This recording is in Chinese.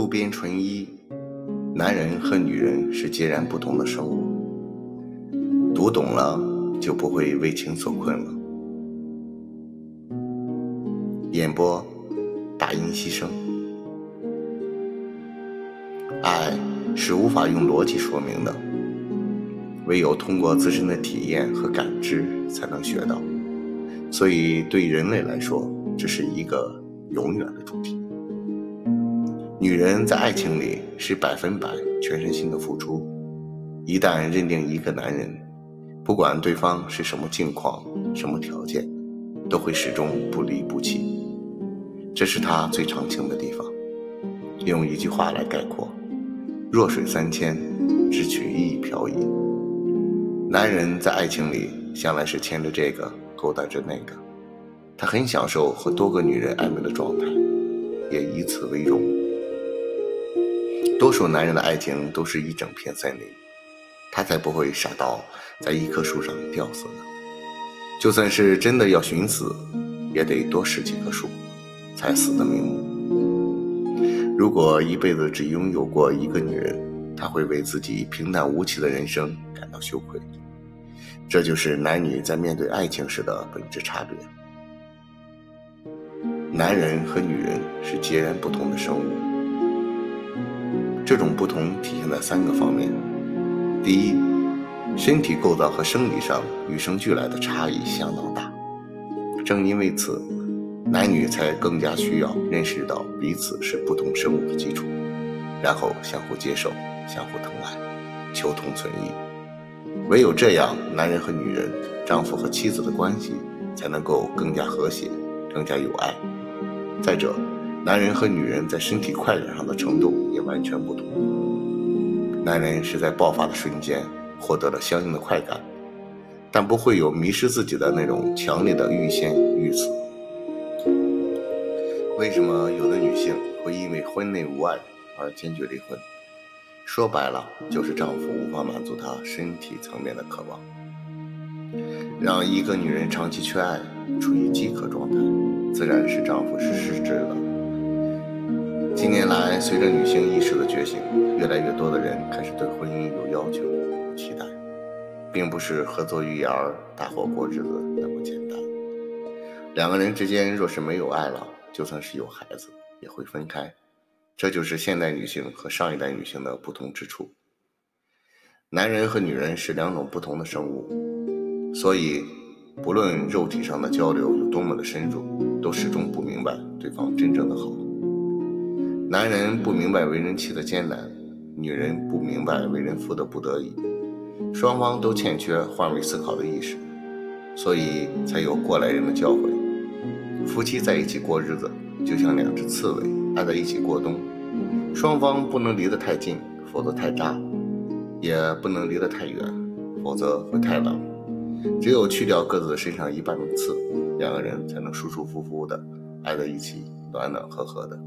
渡边淳一，男人和女人是截然不同的生物。读懂了，就不会为情所困了。演播：大音牺牲。爱是无法用逻辑说明的，唯有通过自身的体验和感知才能学到。所以，对人类来说，这是一个永远的主题。女人在爱情里是百分百全身心的付出，一旦认定一个男人，不管对方是什么境况、什么条件，都会始终不离不弃。这是他最长情的地方。用一句话来概括：弱水三千，只取一瓢饮。男人在爱情里向来是牵着这个，勾搭着那个，他很享受和多个女人暧昧的状态，也以此为荣。多数男人的爱情都是一整片森林，他才不会傻到在一棵树上吊死呢。就算是真的要寻死，也得多试几棵树，才死得瞑目。如果一辈子只拥有过一个女人，他会为自己平淡无奇的人生感到羞愧。这就是男女在面对爱情时的本质差别。男人和女人是截然不同的生物。这种不同体现在三个方面：第一，身体构造和生理上与生俱来的差异相当大，正因为此，男女才更加需要认识到彼此是不同生物的基础，然后相互接受、相互疼爱，求同存异。唯有这样，男人和女人、丈夫和妻子的关系才能够更加和谐、更加有爱。再者，男人和女人在身体快感上的程度也完全不同。男人是在爆发的瞬间获得了相应的快感，但不会有迷失自己的那种强烈的欲仙欲死。为什么有的女性会因为婚内无爱而坚决离婚？说白了，就是丈夫无法满足她身体层面的渴望。让一个女人长期缺爱，处于饥渴状态，自然是丈夫是失职的。近年来，随着女性意识的觉醒，越来越多的人开始对婚姻有要求、有期待，并不是合作育儿、搭伙过日子那么简单。两个人之间若是没有爱了，就算是有孩子，也会分开。这就是现代女性和上一代女性的不同之处。男人和女人是两种不同的生物，所以不论肉体上的交流有多么的深入，都始终不明白对方真正的好。男人不明白为人妻的艰难，女人不明白为人夫的不得已，双方都欠缺换位思考的意识，所以才有过来人的教诲：夫妻在一起过日子，就像两只刺猬挨在一起过冬，双方不能离得太近，否则太扎；也不能离得太远，否则会太冷。只有去掉各自身上一半的刺，两个人才能舒舒服服的挨在一起，暖暖和和的。